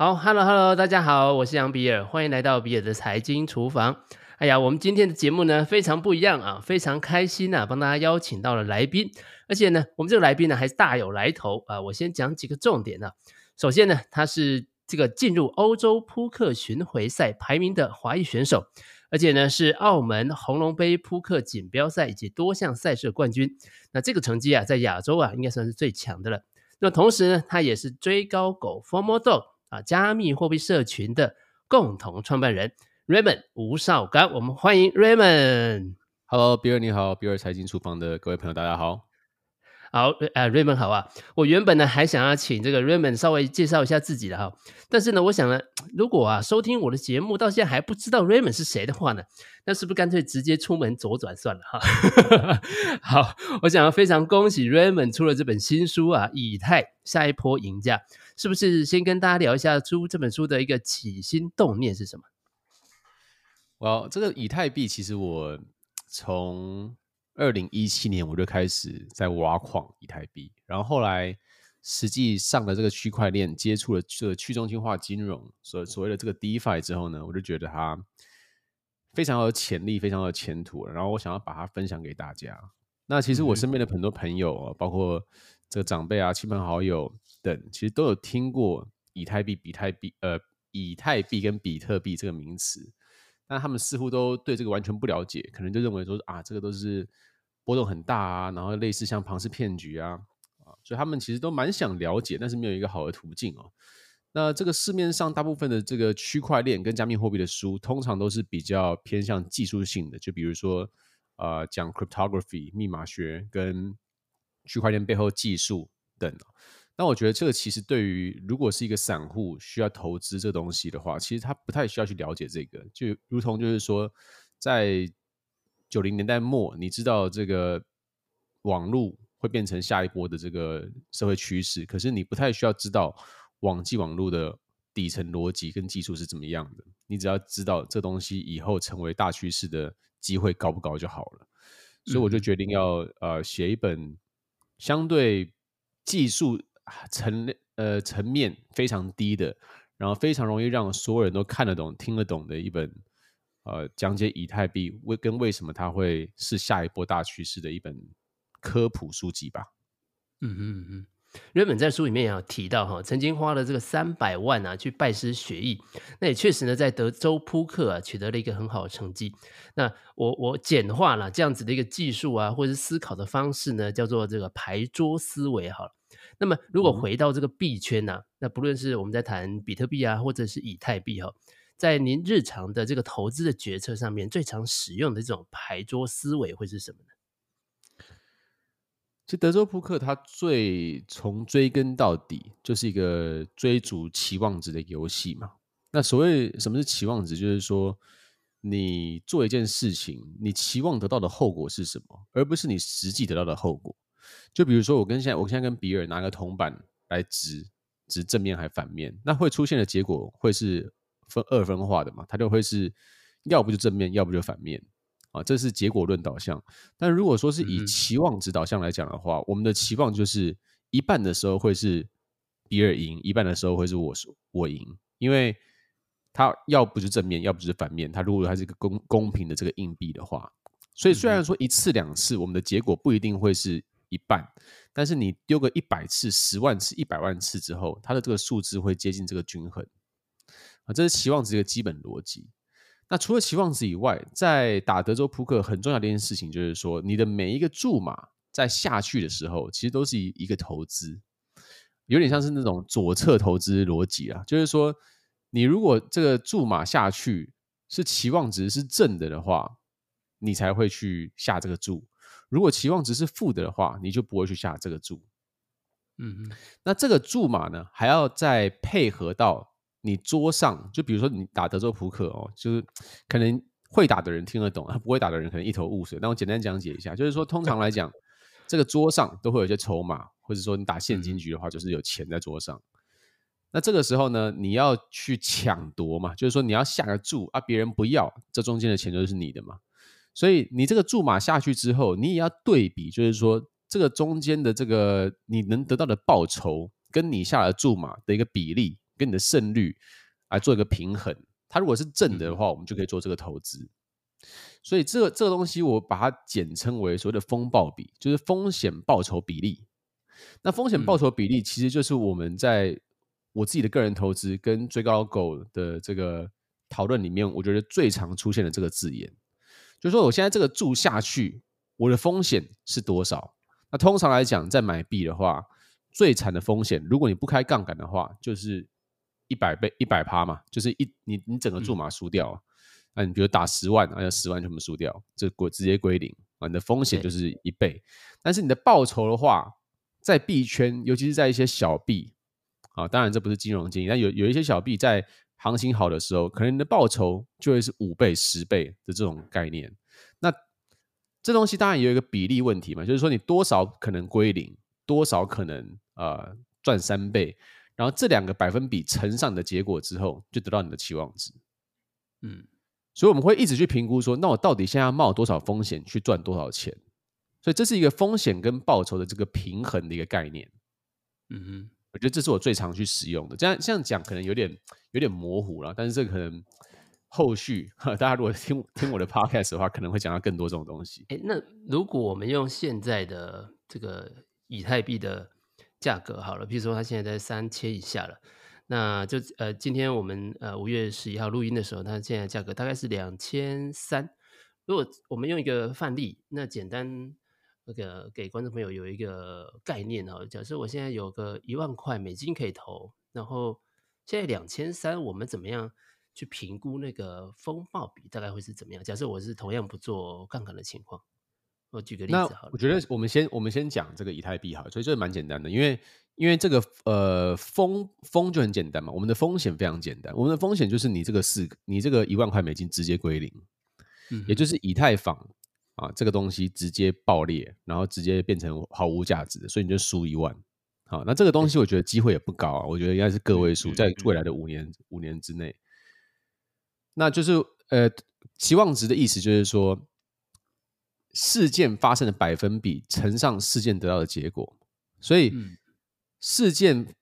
好，Hello Hello，大家好，我是杨比尔，欢迎来到比尔的财经厨房。哎呀，我们今天的节目呢非常不一样啊，非常开心啊，帮大家邀请到了来宾，而且呢，我们这个来宾呢还是大有来头啊。我先讲几个重点啊。首先呢，他是这个进入欧洲扑克巡回赛排名的华裔选手，而且呢是澳门红龙杯扑克锦标赛以及多项赛事冠军。那这个成绩啊，在亚洲啊应该算是最强的了。那同时呢，他也是追高狗 Formal Dog 啊加密货币社群的共同创办人。Raymond 吴少刚，我们欢迎 Raymond。Hello，比尔你好，比尔财经厨房的各位朋友，大家好。好，呃，Raymond 好啊。我原本呢还想要请这个 Raymond 稍微介绍一下自己的哈，但是呢，我想呢，如果啊收听我的节目到现在还不知道 Raymond 是谁的话呢，那是不是干脆直接出门左转算了哈？好，我想要非常恭喜 Raymond 出了这本新书啊，《以太下一波赢家》，是不是先跟大家聊一下出这本书的一个起心动念是什么？哇这个以太币其实我从二零一七年我就开始在挖矿以太币，然后后来实际上了这个区块链，接触了这个去中心化金融，所所谓的这个 DeFi 之后呢，我就觉得它非常有潜力，非常有前途，然后我想要把它分享给大家。那其实我身边的很多朋友，啊、包括这个长辈啊、亲朋好友等，其实都有听过以太币、比特币、呃，以太币跟比特币这个名词。但他们似乎都对这个完全不了解，可能就认为说啊，这个都是波动很大啊，然后类似像庞氏骗局啊啊，所以他们其实都蛮想了解，但是没有一个好的途径哦。那这个市面上大部分的这个区块链跟加密货币的书，通常都是比较偏向技术性的，就比如说呃讲 cryptography 密码学跟区块链背后技术等。那我觉得这个其实对于如果是一个散户需要投资这东西的话，其实他不太需要去了解这个，就如同就是说，在九零年代末，你知道这个网络会变成下一波的这个社会趋势，可是你不太需要知道网际网络的底层逻辑跟技术是怎么样的，你只要知道这东西以后成为大趋势的机会高不高就好了。所以我就决定要呃写一本相对技术。层呃层面非常低的，然后非常容易让所有人都看得懂、听得懂的一本呃讲解以太币为跟为什么它会是下一波大趋势的一本科普书籍吧。嗯嗯嗯，原本在书里面也有提到哈，曾经花了这个三百万啊去拜师学艺，那也确实呢在德州扑克啊取得了一个很好的成绩。那我我简化了这样子的一个技术啊，或者是思考的方式呢，叫做这个牌桌思维好了。那么，如果回到这个币圈呢、啊，嗯、那不论是我们在谈比特币啊，或者是以太币哈、哦，在您日常的这个投资的决策上面，最常使用的这种牌桌思维会是什么呢？其实德州扑克它最从追根到底就是一个追逐期望值的游戏嘛。那所谓什么是期望值，就是说你做一件事情，你期望得到的后果是什么，而不是你实际得到的后果。就比如说，我跟现在，我现在跟比尔拿个铜板来指指正面还反面，那会出现的结果会是分二分化的嘛？它就会是要不就正面，要不就反面啊，这是结果论导向。但如果说是以期望值导向来讲的话，嗯、我们的期望就是一半的时候会是比尔赢，一半的时候会是我我赢，因为它要不是正面，要不就是反面。它如果它是一个公公平的这个硬币的话，所以虽然说一次两次，我们的结果不一定会是。一半，但是你丢个一百次、十万次、一百万次之后，它的这个数字会接近这个均衡啊，这是期望值的基本逻辑。那除了期望值以外，在打德州扑克很重要的一件事情就是说，你的每一个注码在下去的时候，其实都是一一个投资，有点像是那种左侧投资逻辑啊，就是说，你如果这个注码下去是期望值是正的的话，你才会去下这个注。如果期望值是负的的话，你就不会去下这个注。嗯哼，那这个注码呢，还要再配合到你桌上，就比如说你打德州扑克哦，就是 可能会打的人听得懂，啊不会打的人可能一头雾水。那我简单讲解一下，就是说通常来讲，这个桌上都会有一些筹码，或者说你打现金局的话，就是有钱在桌上。那这个时候呢，你要去抢夺嘛，就是说你要下个注啊，别人不要，这中间的钱就是你的嘛。所以你这个注码下去之后，你也要对比，就是说这个中间的这个你能得到的报酬，跟你下的注码的一个比例，跟你的胜率来做一个平衡。它如果是正的话，我们就可以做这个投资。所以这个这个东西我把它简称为所谓的风暴比，就是风险报酬比例。那风险报酬比例其实就是我们在我自己的个人投资跟追高狗的这个讨论里面，我觉得最常出现的这个字眼，就是说我现在这个注下去，我的风险是多少？那通常来讲，在买币的话，最惨的风险，如果你不开杠杆的话，就是一百倍一百趴嘛，就是一你你整个注码输掉。那你比如打十万，那十万全部输掉，这归直接归零啊，你的风险就是一倍。但是你的报酬的话，在币圈，尤其是在一些小币啊，当然这不是金融经济，但有有一些小币在行情好的时候，可能你的报酬就会是五倍、十倍的这种概念。那这东西当然也有一个比例问题嘛，就是说你多少可能归零，多少可能呃赚三倍，然后这两个百分比乘上你的结果之后，就得到你的期望值。嗯。所以我们会一直去评估说，那我到底现在要冒多少风险去赚多少钱？所以这是一个风险跟报酬的这个平衡的一个概念。嗯哼，我觉得这是我最常去使用的。这样这样讲可能有点有点模糊了，但是这可能后续大家如果听听我的 podcast 的话，可能会讲到更多这种东西。诶，那如果我们用现在的这个以太币的价格好了，比如说它现在在三千以下了。那就呃，今天我们呃五月十一号录音的时候，它现在价格大概是两千三。如果我们用一个范例，那简单那个给观众朋友有一个概念哦。假设我现在有个一万块美金可以投，然后现在两千三，我们怎么样去评估那个风暴比大概会是怎么样？假设我是同样不做杠杆的情况，我举个例子好了。我觉得我们先我们先讲这个以太币哈，所以这蛮简单的，因为。因为这个呃风风就很简单嘛，我们的风险非常简单，我们的风险就是你这个四你这个一万块美金直接归零，嗯，也就是以太坊啊这个东西直接爆裂，然后直接变成毫无价值的，所以你就输一万。好，那这个东西我觉得机会也不高啊，我觉得应该是个位数，在未来的五年五年之内，那就是呃期望值的意思就是说事件发生的百分比乘上事件得到的结果，所以。事件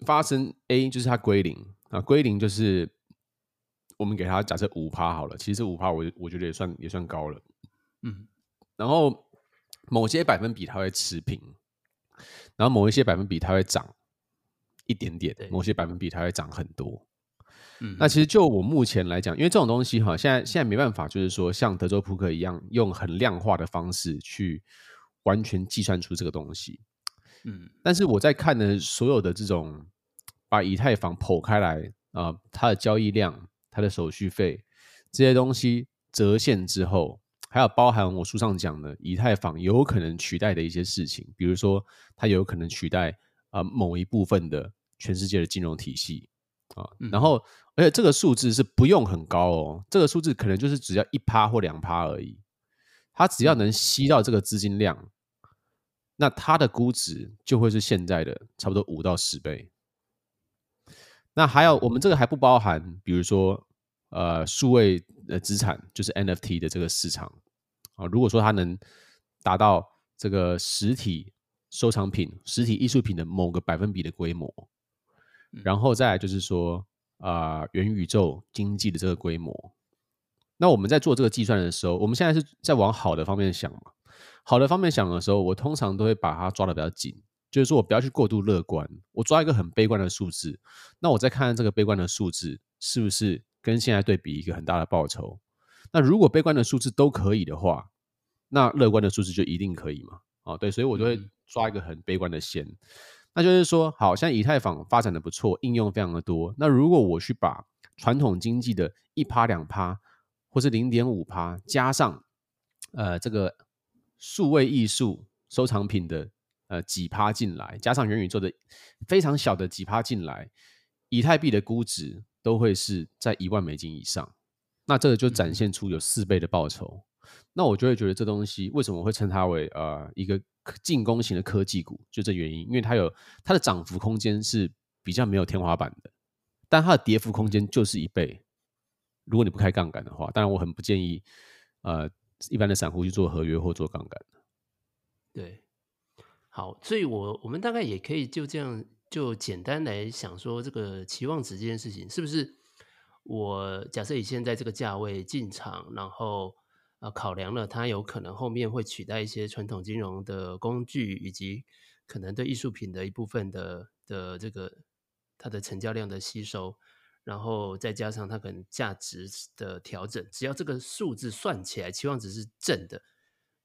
发生 A 就是它归零啊，归零就是我们给它假设五趴好了，其实五趴我我觉得也算也算高了，嗯，然后某些百分比它会持平，然后某一些百分比它会涨一点点，某些百分比它会涨很多，嗯，那其实就我目前来讲，因为这种东西哈，现在现在没办法，就是说像德州扑克一样用很量化的方式去完全计算出这个东西。嗯，但是我在看的所有的这种把以太坊剖开来啊、呃，它的交易量、它的手续费这些东西折现之后，还有包含我书上讲的以太坊有可能取代的一些事情，比如说它有可能取代啊、呃、某一部分的全世界的金融体系啊，然后而且这个数字是不用很高哦，这个数字可能就是只要一趴或两趴而已，它只要能吸到这个资金量。那它的估值就会是现在的差不多五到十倍。那还有，我们这个还不包含，比如说，呃，数位呃资产，就是 NFT 的这个市场啊。如果说它能达到这个实体收藏品、实体艺术品的某个百分比的规模，然后再来就是说，啊、呃，元宇宙经济的这个规模。那我们在做这个计算的时候，我们现在是在往好的方面想嘛？好的方面想的时候，我通常都会把它抓的比较紧，就是说我不要去过度乐观，我抓一个很悲观的数字，那我再看看这个悲观的数字是不是跟现在对比一个很大的报酬。那如果悲观的数字都可以的话，那乐观的数字就一定可以嘛？啊，对，所以我就会抓一个很悲观的线。那就是说，好像以太坊发展的不错，应用非常的多。那如果我去把传统经济的一趴两趴，或是零点五趴加上，呃，这个。数位艺术收藏品的呃几趴进来，加上元宇宙的非常小的几趴进来，以太币的估值都会是在一万美金以上。那这个就展现出有四倍的报酬。那我就会觉得这东西为什么会称它为呃一个进攻型的科技股？就这原因，因为它有它的涨幅空间是比较没有天花板的，但它的跌幅空间就是一倍。如果你不开杠杆的话，当然我很不建议呃。一般的散户去做合约或做杠杆，对，好，所以我我们大概也可以就这样就简单来想说，这个期望值这件事情，是不是我假设以现在这个价位进场，然后呃考量了它有可能后面会取代一些传统金融的工具，以及可能对艺术品的一部分的的这个它的成交量的吸收，然后再加上它可能价值的调整，只要这个数字算起来，期望值是正的，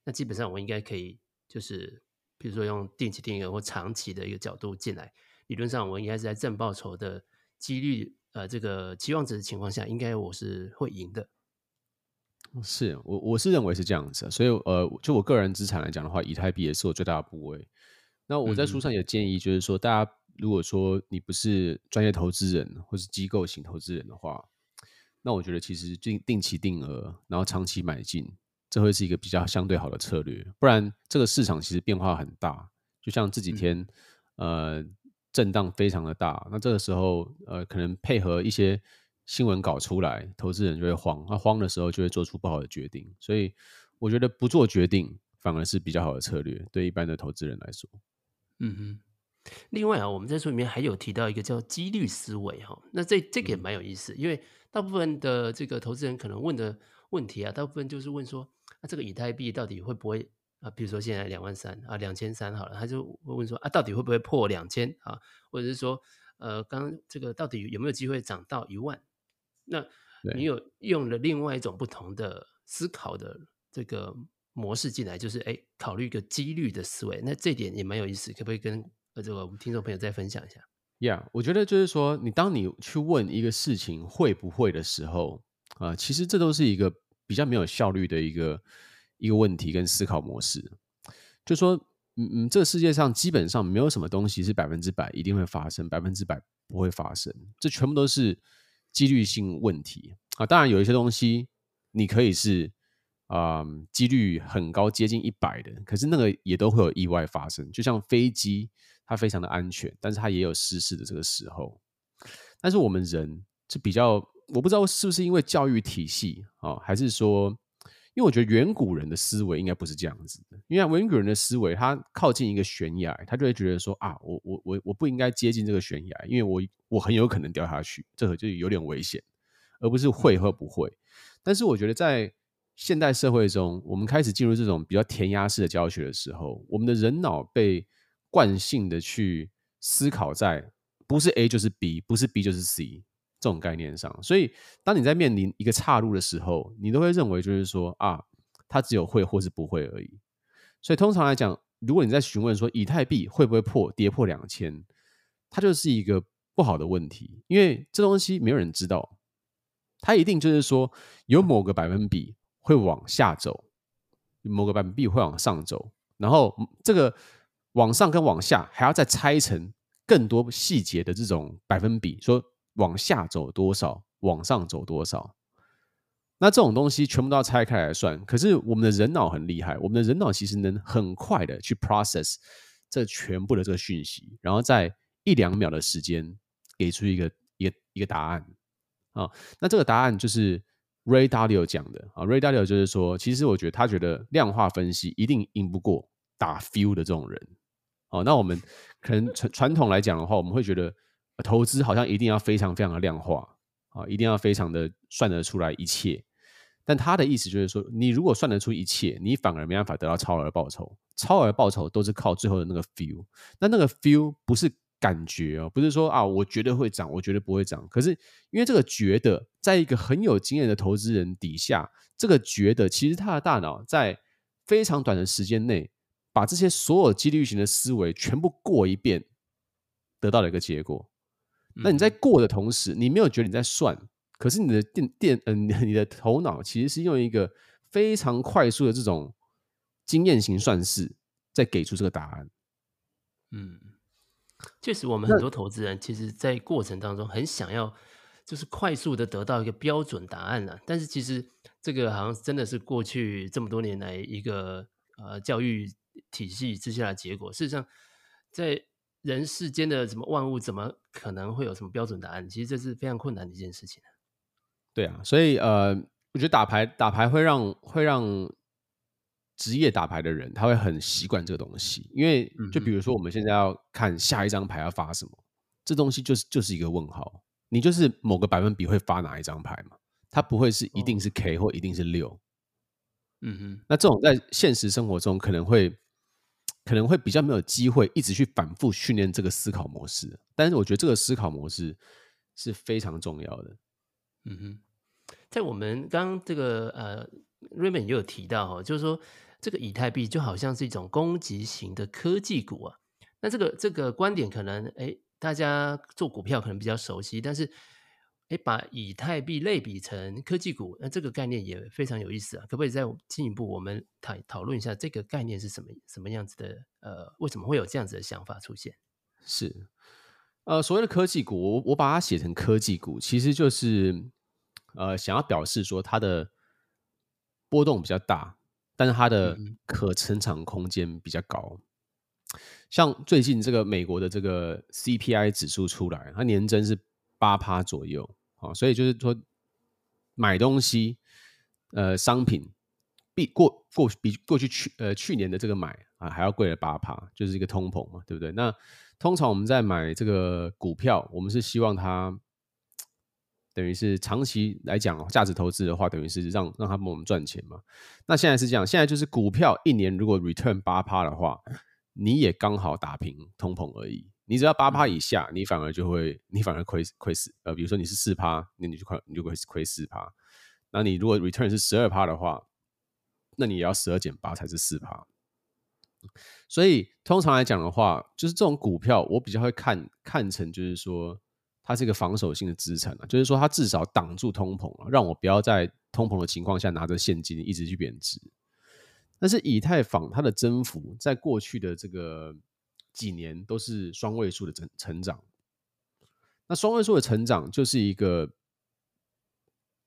那基本上我应该可以就是。比如说用定期定额或长期的一个角度进来，理论上我应该是在正报酬的几率，呃，这个期望值的情况下，应该我是会赢的。是我我是认为是这样子，所以呃，就我个人资产来讲的话，以太币也是我最大的部位。那我在书上也建议，就是说，大家如果说你不是专业投资人或是机构型投资人的话，那我觉得其实定定期定额，然后长期买进。这会是一个比较相对好的策略，不然这个市场其实变化很大，就像这几天，呃，震荡非常的大。那这个时候，呃，可能配合一些新闻稿出来，投资人就会慌，那慌的时候就会做出不好的决定。所以，我觉得不做决定反而是比较好的策略，对一般的投资人来说。嗯哼。另外啊，我们在书里面还有提到一个叫几率思维哈，那这这个也蛮有意思，因为大部分的这个投资人可能问的问题啊，大部分就是问说。那这个以太币到底会不会啊？比如说现在两万三啊，两千三好了，他就会问说啊，到底会不会破两千啊？或者是说，呃，刚刚这个到底有没有机会涨到一万？那你有用了另外一种不同的思考的这个模式进来，就是哎，考虑一个几率的思维。那这点也蛮有意思，可不可以跟呃这个我们听众朋友再分享一下？Yeah，我觉得就是说，你当你去问一个事情会不会的时候啊，其实这都是一个。比较没有效率的一个一个问题跟思考模式，就说，嗯嗯，这个世界上基本上没有什么东西是百分之百一定会发生，百分之百不会发生，这全部都是几率性问题啊。当然有一些东西你可以是啊，嗯，几率很高，接近一百的，可是那个也都会有意外发生。就像飞机，它非常的安全，但是它也有失事的这个时候。但是我们人是比较。我不知道是不是因为教育体系啊，还是说，因为我觉得远古人的思维应该不是这样子的。因为远古人的思维，他靠近一个悬崖，他就会觉得说啊，我我我我不应该接近这个悬崖，因为我我很有可能掉下去，这个就有点危险，而不是会或不会。但是我觉得在现代社会中，我们开始进入这种比较填鸭式的教学的时候，我们的人脑被惯性的去思考在不是 A 就是 B，不是 B 就是 C。这种概念上，所以当你在面临一个岔路的时候，你都会认为就是说啊，它只有会或是不会而已。所以通常来讲，如果你在询问说以太币会不会破跌破两千，它就是一个不好的问题，因为这东西没有人知道，它一定就是说有某个百分比会往下走，某个百分比会往上走，然后这个往上跟往下还要再拆成更多细节的这种百分比，说。往下走多少，往上走多少，那这种东西全部都要拆开来算。可是我们的人脑很厉害，我们的人脑其实能很快的去 process 这全部的这个讯息，然后在一两秒的时间给出一个一个一个答案啊。那这个答案就是 Ray Dalio 讲的啊。Ray Dalio 就是说，其实我觉得他觉得量化分析一定赢不过打 feel 的这种人。哦，那我们可能传传统来讲的话，我们会觉得。投资好像一定要非常非常的量化啊，一定要非常的算得出来一切。但他的意思就是说，你如果算得出一切，你反而没办法得到超额报酬。超额报酬都是靠最后的那个 feel。那那个 feel 不是感觉哦，不是说啊，我觉得会涨，我觉得不会涨。可是因为这个觉得，在一个很有经验的投资人底下，这个觉得其实他的大脑在非常短的时间内，把这些所有几率型的思维全部过一遍，得到了一个结果。那你在过的同时，你没有觉得你在算，可是你的电电嗯、呃，你的头脑其实是用一个非常快速的这种经验型算式，在给出这个答案。嗯，确实，我们很多投资人其实，在过程当中很想要，就是快速的得到一个标准答案了。但是其实这个好像真的是过去这么多年来一个呃教育体系之下的结果。事实上，在人世间的什么万物，怎么可能会有什么标准答案？其实这是非常困难的一件事情。对啊，所以呃，我觉得打牌打牌会让会让职业打牌的人，他会很习惯这个东西，因为就比如说我们现在要看下一张牌要发什么，这东西就是就是一个问号，你就是某个百分比会发哪一张牌嘛，它不会是一定是 K 或一定是六，嗯哼，那这种在现实生活中可能会可能会比较没有机会一直去反复训练这个思考模式，但是我觉得这个思考模式是非常重要的，嗯哼，在我们刚刚这个呃 Raymond 也有提到哈，就是说。这个以太币就好像是一种攻击型的科技股啊，那这个这个观点可能诶，大家做股票可能比较熟悉，但是诶，把以太币类比成科技股，那这个概念也非常有意思啊，可不可以再进一步我们讨讨论一下这个概念是什么什么样子的？呃，为什么会有这样子的想法出现？是，呃，所谓的科技股，我我把它写成科技股，其实就是呃想要表示说它的波动比较大。但是它的可成长空间比较高，像最近这个美国的这个 CPI 指数出来，它年增是八趴左右，啊，所以就是说买东西，呃，商品比过过比过去去呃去年的这个买啊还要贵了八趴，就是一个通膨嘛，对不对？那通常我们在买这个股票，我们是希望它。等于是长期来讲，价值投资的话，等于是让让他帮我们赚钱嘛。那现在是这样，现在就是股票一年如果 return 八趴的话，你也刚好打平通膨而已。你只要八趴以下，你反而就会，你反而亏亏死。呃，比如说你是四趴，那你就亏你就亏亏四趴。那你如果 return 是十二趴的话，那你也要十二减八才是四趴。所以通常来讲的话，就是这种股票，我比较会看看成就是说。它是一个防守性的资产啊，就是说它至少挡住通膨啊，让我不要在通膨的情况下拿着现金一直去贬值。但是以太坊它的增幅在过去的这个几年都是双位数的成成长，那双位数的成长就是一个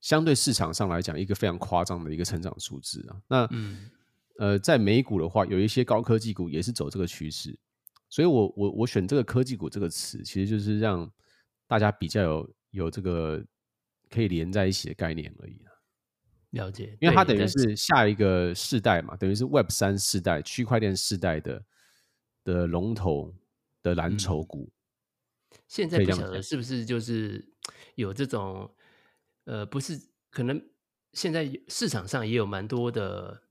相对市场上来讲一个非常夸张的一个成长数字啊。那呃，在美股的话，有一些高科技股也是走这个趋势，所以我我我选这个科技股这个词，其实就是让。大家比较有有这个可以连在一起的概念而已。了解，因为它等于是下一个世代嘛，等于是 Web 三世代区块链世代的的龙头的蓝筹股。嗯。现在不晓得是不是就是有这种呃，不是可能现在市场上也有蛮多的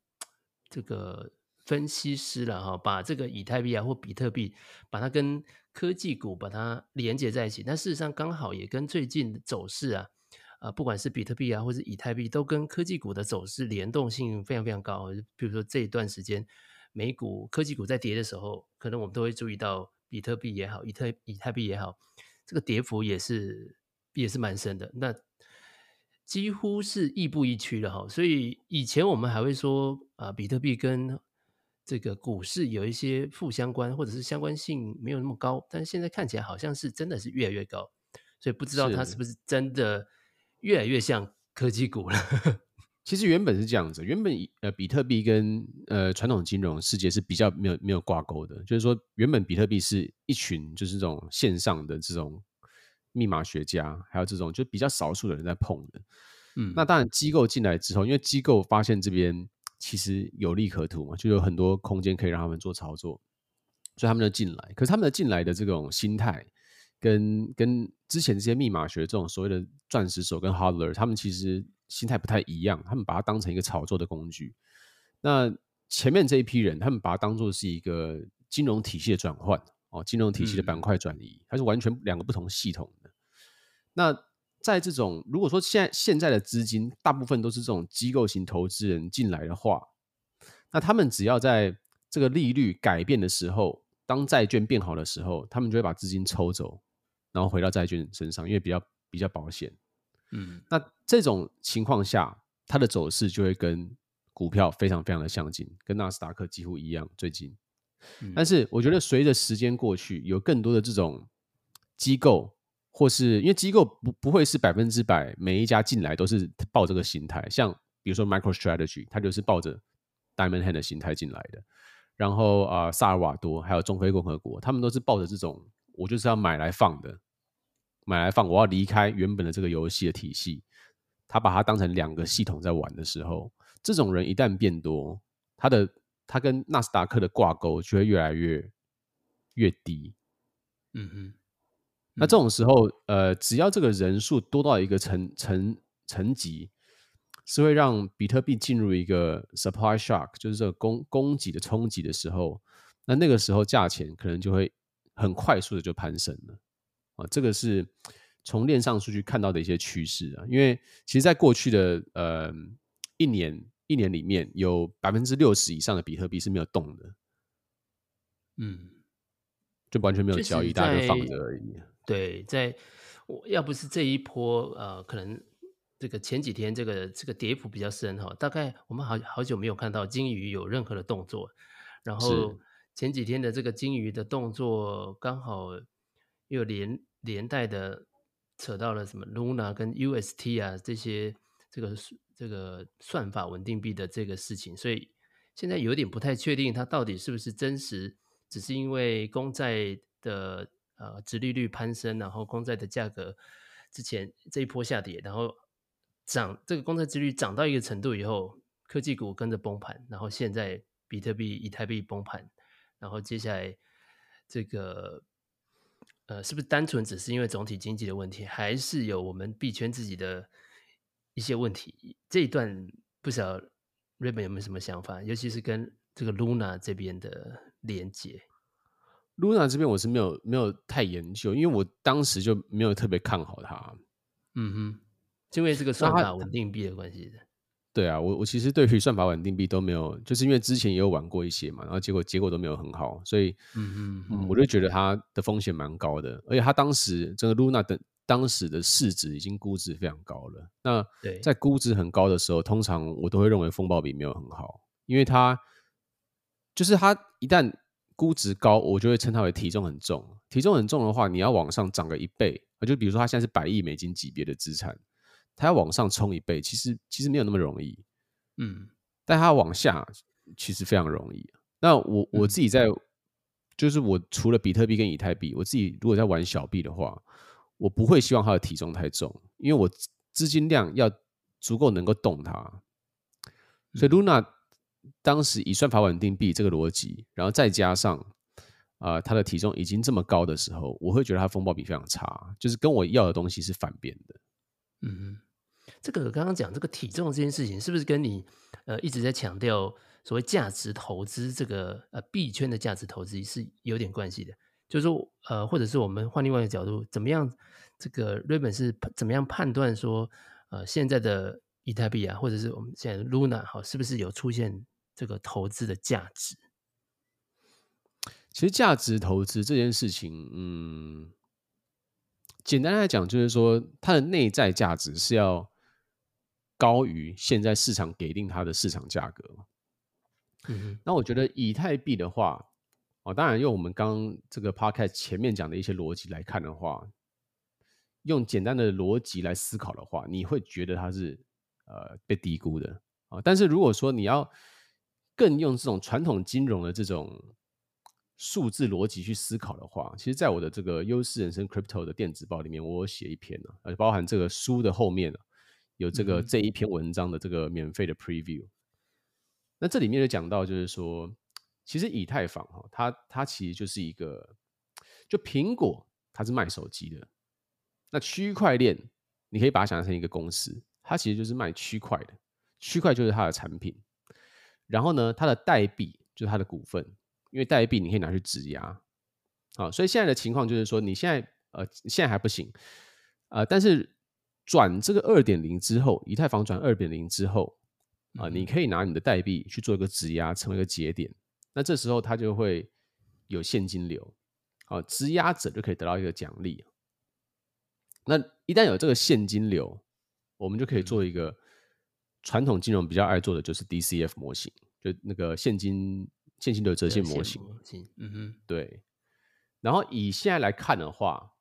这个分析师了哈，把这个以太币啊或比特币把它跟科技股把它连接在一起，但事实上刚好也跟最近的走势啊，啊，不管是比特币啊，或是以太币，都跟科技股的走势联动性非常非常高。比如说这一段时间，美股科技股在跌的时候，可能我们都会注意到比特币也好，以太以太币也好，这个跌幅也是也是蛮深的，那几乎是亦步亦趋的哈。所以以前我们还会说啊，比特币跟这个股市有一些负相关，或者是相关性没有那么高，但是现在看起来好像是真的是越来越高，所以不知道它是不是真的越来越像科技股了。其实原本是这样子，原本呃比特币跟呃传统金融世界是比较没有没有挂钩的，就是说原本比特币是一群就是这种线上的这种密码学家，还有这种就比较少数的人在碰的。嗯，那当然机构进来之后，因为机构发现这边。其实有利可图嘛，就有很多空间可以让他们做操作，所以他们就进来。可是他们的进来的这种心态，跟跟之前这些密码学这种所谓的钻石手跟 hodler，他们其实心态不太一样。他们把它当成一个炒作的工具。那前面这一批人，他们把它当做是一个金融体系的转换哦，金融体系的板块转移，它是完全两个不同系统的。那在这种如果说现在现在的资金大部分都是这种机构型投资人进来的话，那他们只要在这个利率改变的时候，当债券变好的时候，他们就会把资金抽走，然后回到债券身上，因为比较比较保险。嗯，那这种情况下，它的走势就会跟股票非常非常的相近，跟纳斯达克几乎一样最近。但是我觉得随着时间过去，有更多的这种机构。或是因为机构不不会是百分之百每一家进来都是抱这个心态，像比如说 MicroStrategy，它就是抱着 Diamond Hand 的心态进来的。然后啊、呃，萨尔瓦多还有中非共和国，他们都是抱着这种我就是要买来放的，买来放，我要离开原本的这个游戏的体系。他把它当成两个系统在玩的时候，这种人一旦变多，他的他跟纳斯达克的挂钩就会越来越越低。嗯哼，那这种时候，呃，只要这个人数多到一个层层层级，是会让比特币进入一个 supply shock，就是这个供供给的冲击的时候，那那个时候价钱可能就会很快速的就攀升了。啊，这个是从链上数据看到的一些趋势啊。因为其实，在过去的呃一年一年里面，有百分之六十以上的比特币是没有动的，嗯，就完全没有交易，大家就放着而已。对，在我要不是这一波呃，可能这个前几天这个这个跌幅比较深哈，大概我们好好久没有看到鲸鱼有任何的动作，然后前几天的这个鲸鱼的动作刚好又连。连带的扯到了什么 Luna 跟 UST 啊这些这个这个算法稳定币的这个事情，所以现在有点不太确定它到底是不是真实，只是因为公债的呃殖利率攀升，然后公债的价格之前这一波下跌，然后涨这个公债殖率涨到一个程度以后，科技股跟着崩盘，然后现在比特币、以太币崩盘，然后接下来这个。呃，是不是单纯只是因为总体经济的问题，还是有我们币圈自己的一些问题？这一段不晓得 Raymond 有没有什么想法？尤其是跟这个 Luna 这边的连接。Luna 这边我是没有没有太研究，因为我当时就没有特别看好它。嗯哼，就因为这个算法稳定币的关系的。对啊，我我其实对于算法稳定币都没有，就是因为之前也有玩过一些嘛，然后结果结果都没有很好，所以嗯嗯，嗯，我就觉得它的风险蛮高的，而且它当时这个 Luna 的当时的市值已经估值非常高了。那在估值很高的时候，通常我都会认为风暴比没有很好，因为它就是它一旦估值高，我就会称它为体重很重。体重很重的话，你要往上涨个一倍，就比如说它现在是百亿美金级别的资产。它要往上冲一倍，其实其实没有那么容易，嗯，但它往下其实非常容易。那我我自己在，嗯、就是我除了比特币跟以太币，我自己如果在玩小币的话，我不会希望它的体重太重，因为我资金量要足够能够动它。所以 Luna 当时以算法稳定币这个逻辑，然后再加上啊、呃、它的体重已经这么高的时候，我会觉得它风暴比非常差，就是跟我要的东西是反边的，嗯哼。这个刚刚讲这个体重这件事情，是不是跟你呃一直在强调所谓价值投资这个呃币圈的价值投资是有点关系的？就是说呃，或者是我们换另外一个角度，怎么样这个瑞本是怎么样判断说呃现在的以太币啊，或者是我们现在的 Luna 好，是不是有出现这个投资的价值？其实价值投资这件事情，嗯，简单来讲就是说它的内在价值是要。高于现在市场给定它的市场价格。嗯，那我觉得以太币的话，哦，当然用我们刚刚这个 podcast 前面讲的一些逻辑来看的话，用简单的逻辑来思考的话，你会觉得它是呃被低估的啊。但是如果说你要更用这种传统金融的这种数字逻辑去思考的话，其实，在我的这个优势人生 Crypto 的电子报里面，我有写一篇呢，而且包含这个书的后面呢。有这个这一篇文章的这个免费的 preview，、嗯、那这里面就讲到，就是说，其实以太坊哈，它它其实就是一个，就苹果它是卖手机的，那区块链你可以把它想象成一个公司，它其实就是卖区块的，区块就是它的产品，然后呢，它的代币就是它的股份，因为代币你可以拿去质押，啊，所以现在的情况就是说，你现在呃现在还不行，呃，但是。转这个二点零之后，以太坊转二点零之后啊，你可以拿你的代币去做一个质押，成为一个节点。那这时候它就会有现金流，啊，质押者就可以得到一个奖励。那一旦有这个现金流，我们就可以做一个传统金融比较爱做的，就是 DCF 模型，就那个现金现金流折现模型。嗯哼，对。然后以现在来看的话。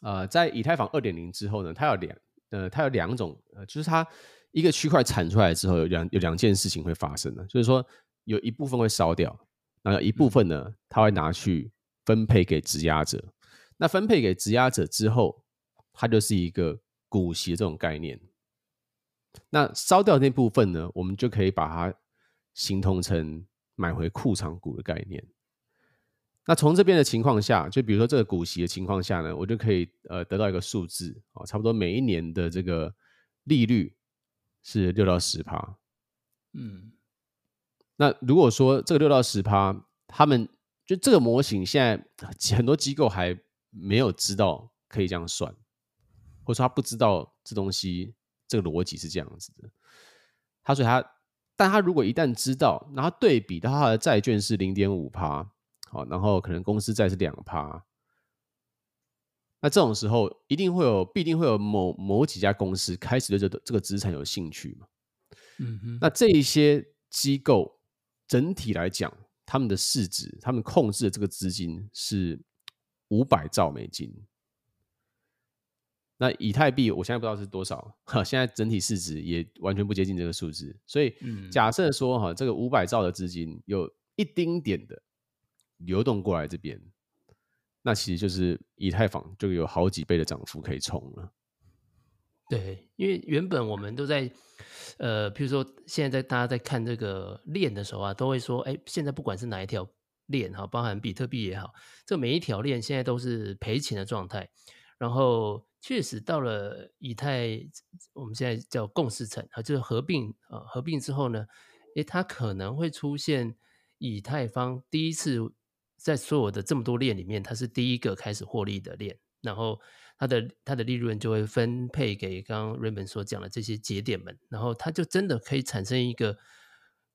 呃，在以太坊二点零之后呢，它有两呃，它有两种呃，就是它一个区块产出来之后有两有两件事情会发生的，就是说有一部分会烧掉，然后有一部分呢，它会拿去分配给质押者。那分配给质押者之后，它就是一个股息这种概念。那烧掉那部分呢，我们就可以把它形同成买回库藏股的概念。那从这边的情况下，就比如说这个股息的情况下呢，我就可以呃得到一个数字啊，差不多每一年的这个利率是六到十趴。嗯，那如果说这个六到十趴，他们就这个模型现在很多机构还没有知道可以这样算，或者说他不知道这东西这个逻辑是这样子的。他说他，但他如果一旦知道，然后对比到他的债券是零点五趴。好，然后可能公司债是两趴，那这种时候一定会有，必定会有某某几家公司开始对这个这个资产有兴趣嘛。嗯哼，那这一些机构整体来讲，他们的市值，他们控制的这个资金是五百兆美金。那以太币我现在不知道是多少，哈，现在整体市值也完全不接近这个数字。所以假设说哈，这个五百兆的资金有一丁点的。流动过来这边，那其实就是以太坊就有好几倍的涨幅可以冲了。对，因为原本我们都在，呃，譬如说现在在大家在看这个链的时候啊，都会说，哎，现在不管是哪一条链哈，包含比特币也好，这每一条链现在都是赔钱的状态。然后确实到了以太，我们现在叫共识层啊，就是合并啊，合并之后呢，诶，它可能会出现以太坊第一次。在所有的这么多链里面，它是第一个开始获利的链，然后它的它的利润就会分配给刚刚 Raymond 所讲的这些节点们，然后它就真的可以产生一个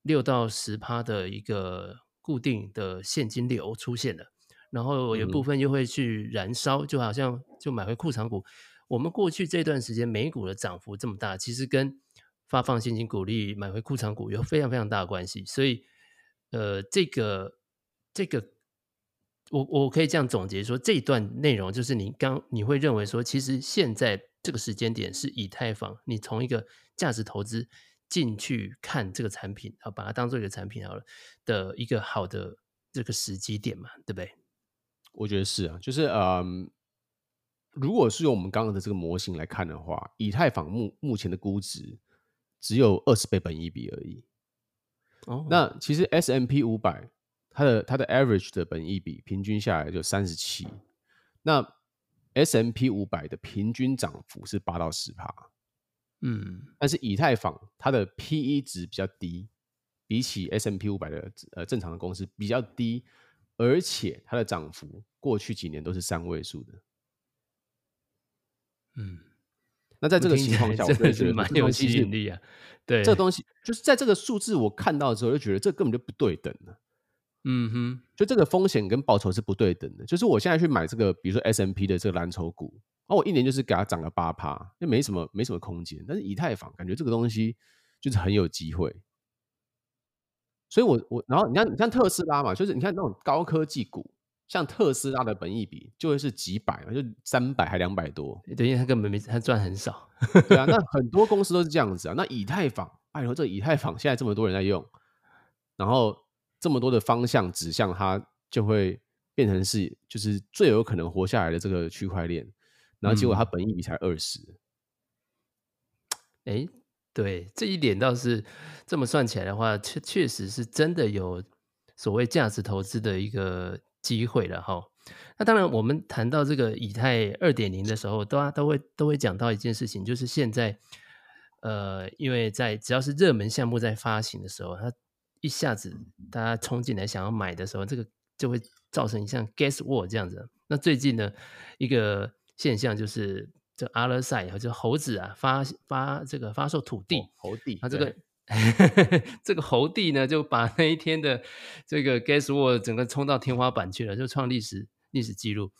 六到十趴的一个固定的现金流出现了，然后有部分又会去燃烧，就好像就买回库藏股。我们过去这段时间美股的涨幅这么大，其实跟发放现金股利买回库藏股有非常非常大的关系，所以呃，这个这个。我我可以这样总结说，这一段内容就是你刚你会认为说，其实现在这个时间点是以太坊，你从一个价值投资进去看这个产品，啊，把它当做一个产品好了的一个好的这个时机点嘛，对不对？我觉得是啊，就是嗯，如果是用我们刚刚的这个模型来看的话，以太坊目目前的估值只有二十倍本一比而已。哦，那其实 S M P 五百。它的它的 average 的本益比平均下来就三十七，那 S M P 五百的平均涨幅是八到十趴，嗯，但是以太坊它的 PE 值比较低，比起 S M P 五百的呃正常的公司比较低，而且它的涨幅过去几年都是三位数的，嗯，那在这个情况下，我觉得蛮有吸引力啊，对，这个东西就是在这个数字我看到的时候就觉得这根本就不对等了。嗯哼，就这个风险跟报酬是不对等的。就是我现在去买这个，比如说 S M P 的这个蓝筹股，哦，我一年就是给它涨了八趴，就没什么没什么空间。但是以太坊感觉这个东西就是很有机会。所以我，我我然后你看，你看特斯拉嘛，就是你看那种高科技股，像特斯拉的本益比就会是几百嘛，就三百还两百多，等于他根本没他赚很少。对啊，那很多公司都是这样子啊。那以太坊，哎呦，这个以太坊现在这么多人在用，然后。这么多的方向指向它，就会变成是就是最有可能活下来的这个区块链，然后结果它本益比才二十。哎，对，这一点倒是这么算起来的话，确确实是真的有所谓价值投资的一个机会了哈。那当然，我们谈到这个以太二点零的时候，都都会都会讲到一件事情，就是现在呃，因为在只要是热门项目在发行的时候，它一下子大家冲进来想要买的时候，这个就会造成像 Guess Wall 这样子。那最近呢，一个现象就是这 Otherside 就猴子啊发发这个发售土地，猴地，它这个 这个猴地呢就把那一天的这个 Guess Wall 整个冲到天花板去了，就创历史历史记录。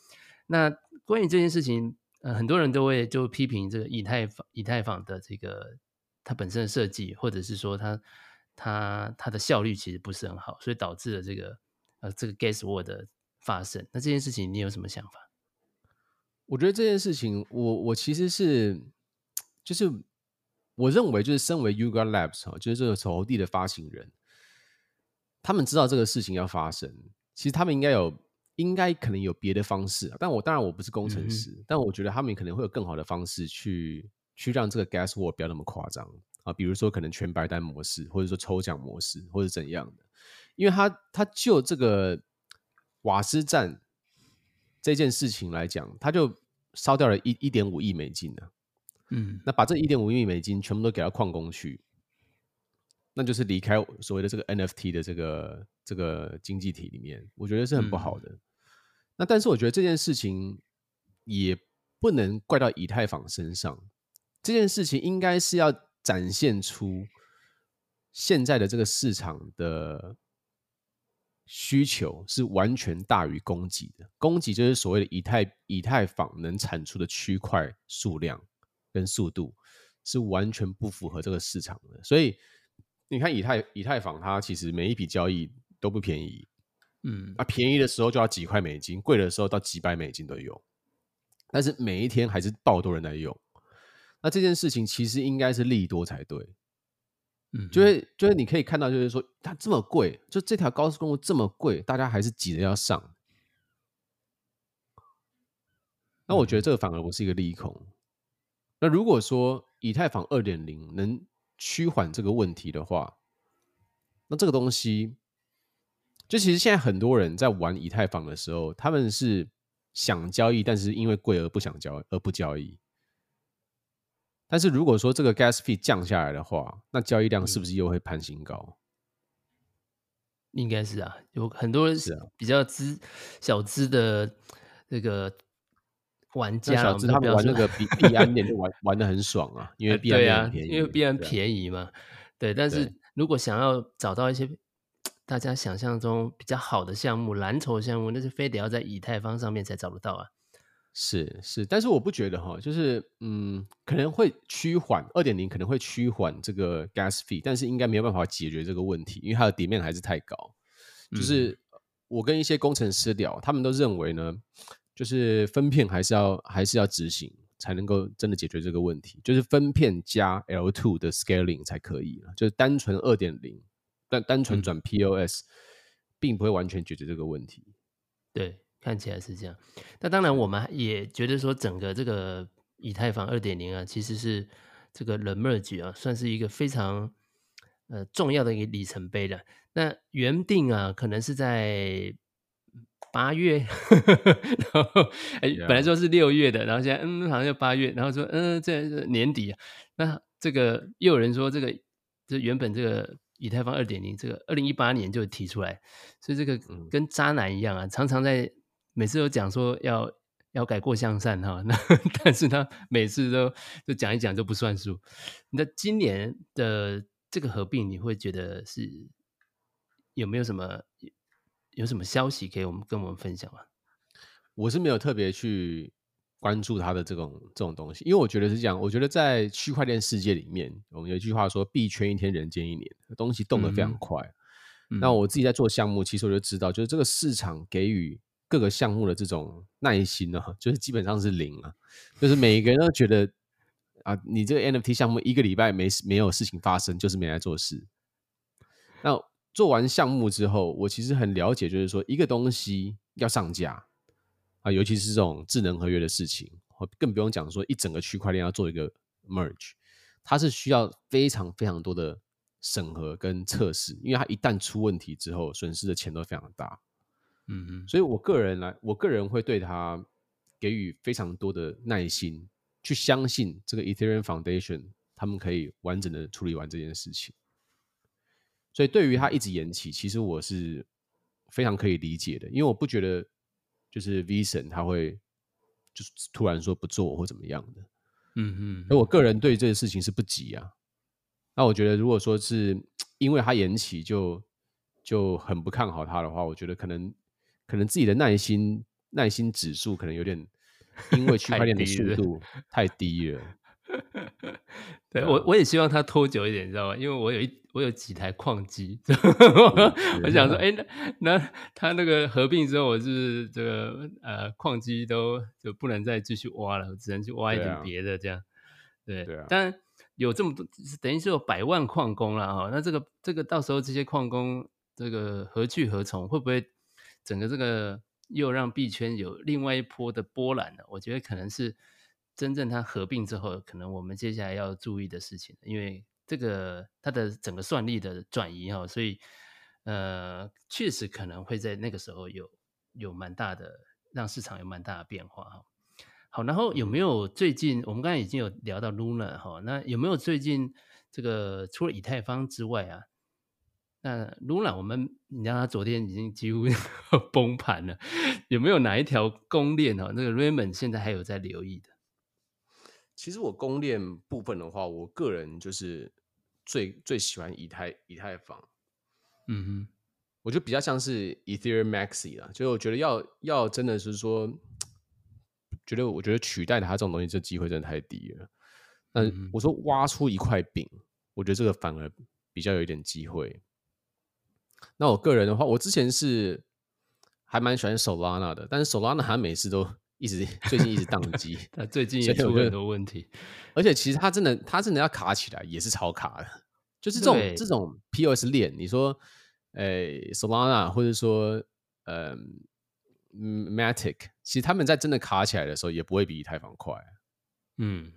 那关于这件事情，呃，很多人都会就批评这个以太坊以太坊的这个它本身的设计，或者是说它。它它的效率其实不是很好，所以导致了这个呃这个 Guess Wall 的发生。那这件事情你有什么想法？我觉得这件事情，我我其实是就是我认为就是身为 Yuga Labs 哈，就是这个投地的发行人，他们知道这个事情要发生，其实他们应该有应该可能有别的方式。但我当然我不是工程师，嗯、但我觉得他们可能会有更好的方式去去让这个 gas war 不要那么夸张啊，比如说可能全白单模式，或者说抽奖模式，或者怎样的，因为他他就这个瓦斯站这件事情来讲，他就烧掉了一一点五亿美金呢、啊。嗯，那把这一点五亿美金全部都给到矿工去，那就是离开所谓的这个 NFT 的这个这个经济体里面，我觉得是很不好的。嗯、那但是我觉得这件事情也不能怪到以太坊身上，这件事情应该是要展现出现在的这个市场的需求是完全大于供给的，供给就是所谓的以太以太坊能产出的区块数量。跟速度是完全不符合这个市场的，所以你看以太以太坊，它其实每一笔交易都不便宜，嗯，啊，便宜的时候就要几块美金，贵的时候到几百美金都有，但是每一天还是爆多人在用，那这件事情其实应该是利多才对，嗯，就是就是你可以看到，就是说它这么贵，就这条高速公路这么贵，大家还是挤着要上，那我觉得这个反而不是一个利空。那如果说以太坊二点零能趋缓这个问题的话，那这个东西，就其实现在很多人在玩以太坊的时候，他们是想交易，但是因为贵而不想交而不交易。但是如果说这个 gas fee 降下来的话，那交易量是不是又会攀新高？应该是啊，有很多是比较资小资的这个。玩家，小资他们玩那个币币安链就玩玩的很爽啊，因为币安便宜，因为币安便宜嘛。对，但是如果想要找到一些大家想象中比较好的项目、蓝筹项目，那是非得要在以太坊上面才找得到啊。是是，但是我不觉得哈，就是嗯，可能会趋缓二点零，可能会趋缓这个 gas fee，但是应该没有办法解决这个问题，因为它的底面还是太高。就是我跟一些工程师聊，他们都认为呢。就是分片还是要还是要执行，才能够真的解决这个问题。就是分片加 L two 的 scaling 才可以，就是单纯二点零，但单纯转 POS，嗯，并不会完全解决这个问题。对，看起来是这样。那当然，我们也觉得说，整个这个以太坊二点零啊，其实是这个 the merge 啊，算是一个非常呃重要的一个里程碑的。那原定啊，可能是在。八月，然后哎，本来说是六月的，然后现在嗯，好像就八月，然后说嗯，这年底啊，那这个又有人说这个，这原本这个以太坊二点零，这个二零一八年就提出来，所以这个跟渣男一样啊，常常在每次都讲说要要改过向善哈，那但是他每次都就讲一讲就不算数。那今年的这个合并，你会觉得是有没有什么？有什么消息可以我们跟我们分享吗？我是没有特别去关注它的这种这种东西，因为我觉得是这样。我觉得在区块链世界里面，我们有一句话说“币圈一天，人间一年”，东西动得非常快。嗯、那我自己在做项目，其实我就知道，就是这个市场给予各个项目的这种耐心呢、就是基本上是零啊。就是每一个人都觉得啊，你这个 NFT 项目一个礼拜没事没有事情发生，就是没来做事。那做完项目之后，我其实很了解，就是说一个东西要上架啊，尤其是这种智能合约的事情，更不用讲说一整个区块链要做一个 merge，它是需要非常非常多的审核跟测试，因为它一旦出问题之后，损失的钱都非常大。嗯嗯，所以我个人来，我个人会对他给予非常多的耐心，去相信这个 Ethereum Foundation 他们可以完整的处理完这件事情。所以对于他一直延期，其实我是非常可以理解的，因为我不觉得就是 V 神他会就是突然说不做或怎么样的，嗯嗯。那我个人对这个事情是不急啊。那我觉得如果说是 因为他延期就就很不看好他的话，我觉得可能可能自己的耐心耐心指数可能有点因为区块链的速度太低了。对，对我我也希望它拖久一点，你知道吗？因为我有一。我有几台矿机，我想说，哎、欸，那那他那个合并之后，我是这个呃矿机都就不能再继续挖了，我只能去挖一点别的这样。对，对啊。但有这么多，等于是有百万矿工了哈。那这个这个到时候这些矿工这个何去何从？会不会整个这个又让币圈有另外一波的波澜了？我觉得可能是真正它合并之后，可能我们接下来要注意的事情，因为这个它的整个算力的转移哈，所以呃，确实可能会在那个时候有有蛮大的让市场有蛮大的变化哈。好，然后有没有最近我们刚才已经有聊到 Luna 哈，那有没有最近这个除了以太坊之外啊？那 Luna 我们你看他昨天已经几乎 崩盘了，有没有哪一条公链哈？那个 Raymond 现在还有在留意的？其实我公链部分的话，我个人就是最最喜欢以太以太坊。嗯哼，我觉得比较像是 Ethereum Maxi 啦，就是我觉得要要真的是说。觉得我觉得取代它这种东西，这机会真的太低了。但我说挖出一块饼，我觉得这个反而比较有一点机会。那我个人的话，我之前是还蛮喜欢 Solana 的，但是 Solana 好像每次都一直 最近一直宕机，它最近也出了很多问题。而且其实它真的它真的要卡起来也是超卡的，就是这种这种 POS 链，你说诶 Solana 或者说嗯。Matic，其实他们在真的卡起来的时候，也不会比以太坊快。嗯，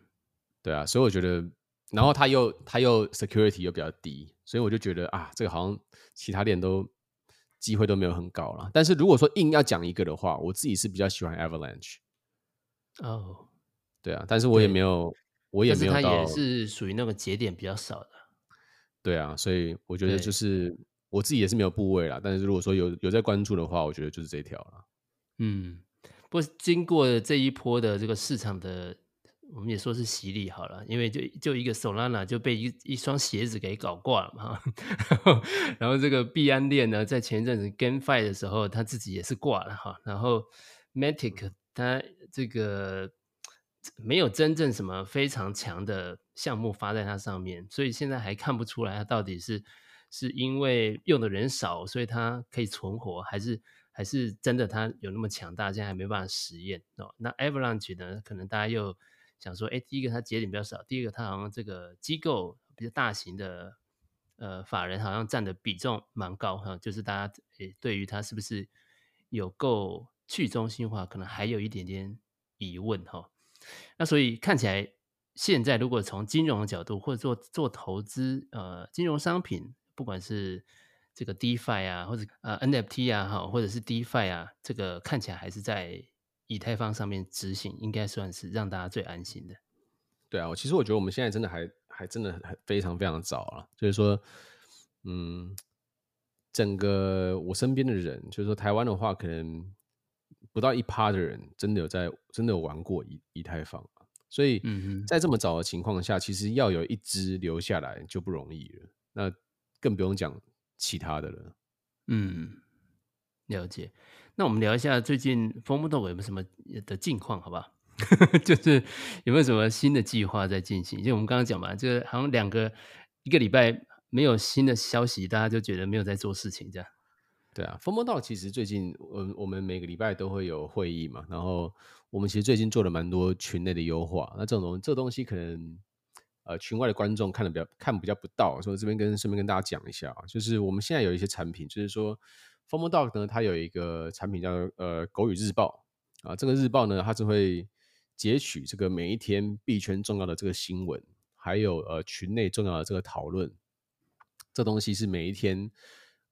对啊，所以我觉得，然后它又它又 security 又比较低，所以我就觉得啊，这个好像其他链都机会都没有很高了。但是如果说硬要讲一个的话，我自己是比较喜欢 Avalanche。哦，对啊，但是我也没有，我也没有到，它也是属于那个节点比较少的。对啊，所以我觉得就是我自己也是没有部位啦。但是如果说有有在关注的话，我觉得就是这条了。嗯，不过经过这一波的这个市场的，我们也说是洗礼好了，因为就就一个 Solana 就被一一双鞋子给搞挂了嘛，然后这个币安链呢，在前一阵子 GameFi 的时候，他自己也是挂了哈，然后 Matic 它这个没有真正什么非常强的项目发在它上面，所以现在还看不出来它到底是是因为用的人少，所以它可以存活，还是？还是真的，它有那么强大，现在还没办法实验哦。那 Avalanche 呢？可能大家又想说，哎，第一个它节点比较少，第二个它好像这个机构比较大型的呃法人好像占的比重蛮高哈，就是大家诶对于它是不是有够去中心化，可能还有一点点疑问哈。那所以看起来，现在如果从金融的角度或者做做投资，呃，金融商品，不管是这个 DeFi 啊，或者呃 NFT 啊，哈，或者是 DeFi 啊，这个看起来还是在以太坊上面执行，应该算是让大家最安心的。对啊，我其实我觉得我们现在真的还还真的很非常非常早了，就是说，嗯，整个我身边的人，就是说台湾的话，可能不到一趴的人真的有在真的有玩过以以太坊，所以在这么早的情况下，其实要有一支留下来就不容易了，那更不用讲。其他的了，嗯，了解。那我们聊一下最近 FOMO Dog 有没有什么的近况，好不好？就是有没有什么新的计划在进行？就我们刚刚讲嘛，就是好像两个一个礼拜没有新的消息，大家就觉得没有在做事情，这样。对啊，FOMO Dog 其实最近，我我们每个礼拜都会有会议嘛，然后我们其实最近做了蛮多群内的优化。那这种东这个东西可能。呃，群外的观众看的比较看比较不到，所以这边跟顺便跟大家讲一下啊，就是我们现在有一些产品，就是说，FOMO Dog 呢，它有一个产品叫呃狗语日报啊，这个日报呢，它就会截取这个每一天币圈重要的这个新闻，还有呃群内重要的这个讨论，这东西是每一天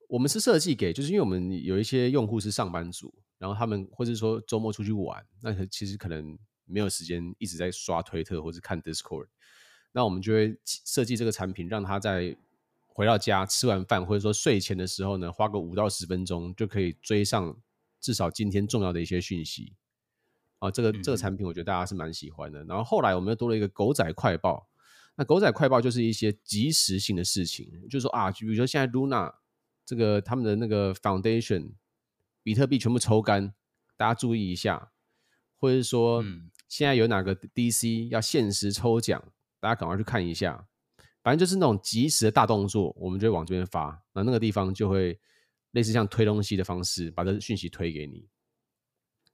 我们是设计给，就是因为我们有一些用户是上班族，然后他们或者说周末出去玩，那其实可能没有时间一直在刷推特或者看 Discord。那我们就会设计这个产品，让他在回到家吃完饭，或者说睡前的时候呢，花个五到十分钟就可以追上至少今天重要的一些讯息。啊，这个这个产品我觉得大家是蛮喜欢的。然后后来我们又多了一个狗仔快报。那狗仔快报就是一些即时性的事情，就是说啊，比如说现在 Luna 这个他们的那个 Foundation 比特币全部抽干，大家注意一下，或者是说现在有哪个 DC 要限时抽奖。大家赶快去看一下，反正就是那种即时的大动作，我们就会往这边发，那那个地方就会类似像推东西的方式，把这讯息推给你。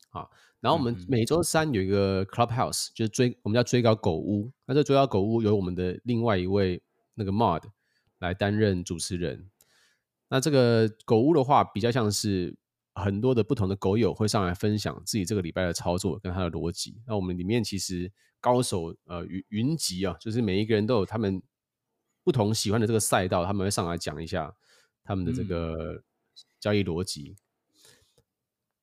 好，然后我们每周三有一个 Clubhouse，就是追我们叫追高狗屋，那这追高狗屋由我们的另外一位那个 Mod 来担任主持人。那这个狗屋的话，比较像是很多的不同的狗友会上来分享自己这个礼拜的操作跟他的逻辑。那我们里面其实高手呃云云集啊，就是每一个人都有他们不同喜欢的这个赛道，他们会上来讲一下他们的这个交易逻辑。嗯、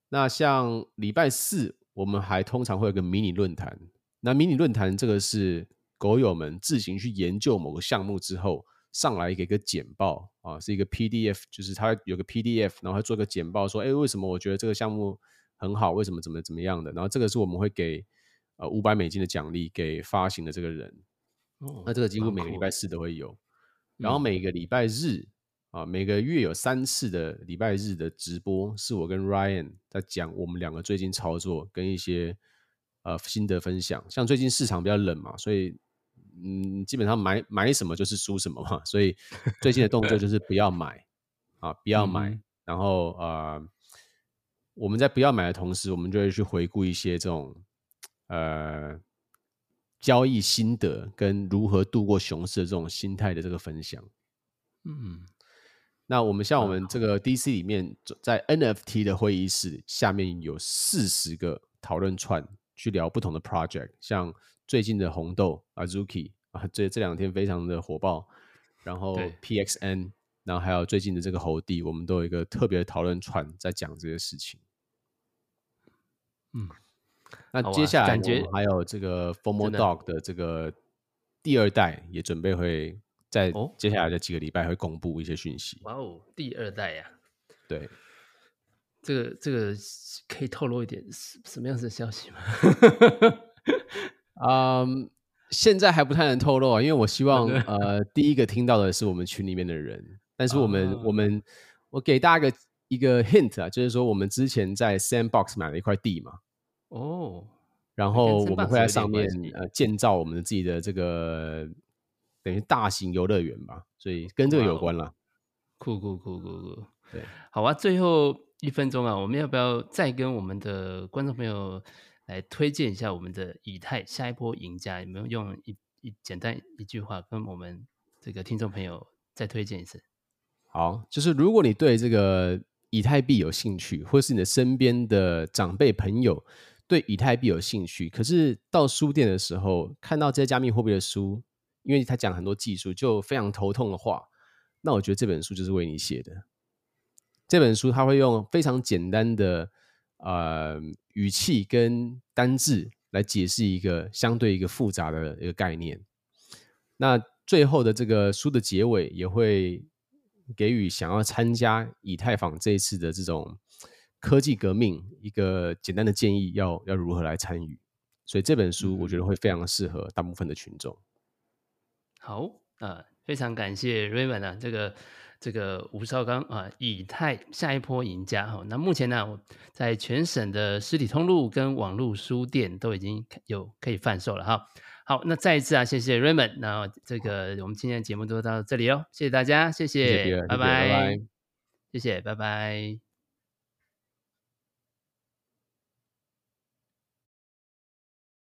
那像礼拜四，我们还通常会有个迷你论坛。那迷你论坛这个是狗友们自行去研究某个项目之后。上来给个简报啊，是一个 PDF，就是它有个 PDF，然后会做个简报，说，哎，为什么我觉得这个项目很好？为什么怎么怎么样的？然后这个是我们会给呃五百美金的奖励给发行的这个人。哦，那这个几乎每个礼拜四都会有，然后每个礼拜日啊，每个月有三次的礼拜日的直播，是我跟 Ryan 在讲我们两个最近操作跟一些呃心得分享。像最近市场比较冷嘛，所以。嗯，基本上买买什么就是输什么嘛，所以最近的动作就是不要买啊，不要买。嗯、然后呃，我们在不要买的同时，我们就会去回顾一些这种呃交易心得跟如何度过熊市的这种心态的这个分享。嗯，那我们像我们这个 DC 里面，在 NFT 的会议室下面有四十个讨论串去聊不同的 project，像。最近的红豆 Azuki 啊，这这两天非常的火爆，然后 PXN，然后还有最近的这个猴帝，我们都有一个特别的讨论串在讲这些事情。嗯，那接下来感觉还有这个 Formo Dog 的这个第二代也准备会在接下来的几个礼拜会公布一些讯息。哇哦，第二代呀、啊，对，这个这个可以透露一点什么样子的消息吗？嗯，um, 现在还不太能透露啊，因为我希望 呃，第一个听到的是我们群里面的人。但是我们、oh. 我们我给大家一个一个 hint 啊，就是说我们之前在 Sandbox 买了一块地嘛，哦，oh. 然后我们会在上面呃建造我们的自己的这个等于大型游乐园吧，所以跟这个有关了。酷酷酷酷酷，对，好啊，最后一分钟啊，我们要不要再跟我们的观众朋友？来推荐一下我们的以太下一波赢家，有没有用一一简单一句话跟我们这个听众朋友再推荐一次？好，就是如果你对这个以太币有兴趣，或是你的身边的长辈朋友对以太币有兴趣，可是到书店的时候看到这些加密货币的书，因为他讲很多技术就非常头痛的话，那我觉得这本书就是为你写的。这本书他会用非常简单的。呃，语气跟单字来解释一个相对一个复杂的一个概念。那最后的这个书的结尾也会给予想要参加以太坊这一次的这种科技革命一个简单的建议要，要要如何来参与。所以这本书我觉得会非常适合大部分的群众。好啊，呃，非常感谢 Raymond 啊，这个。这个吴绍刚啊，以太下一波赢家哈。那目前呢，我在全省的实体通路跟网络书店都已经有可以贩售了哈。好，那再一次啊，谢谢 Raymond。那这个我们今天的节目就到这里哦，谢谢大家，谢谢，谢谢拜拜，谢谢，拜拜。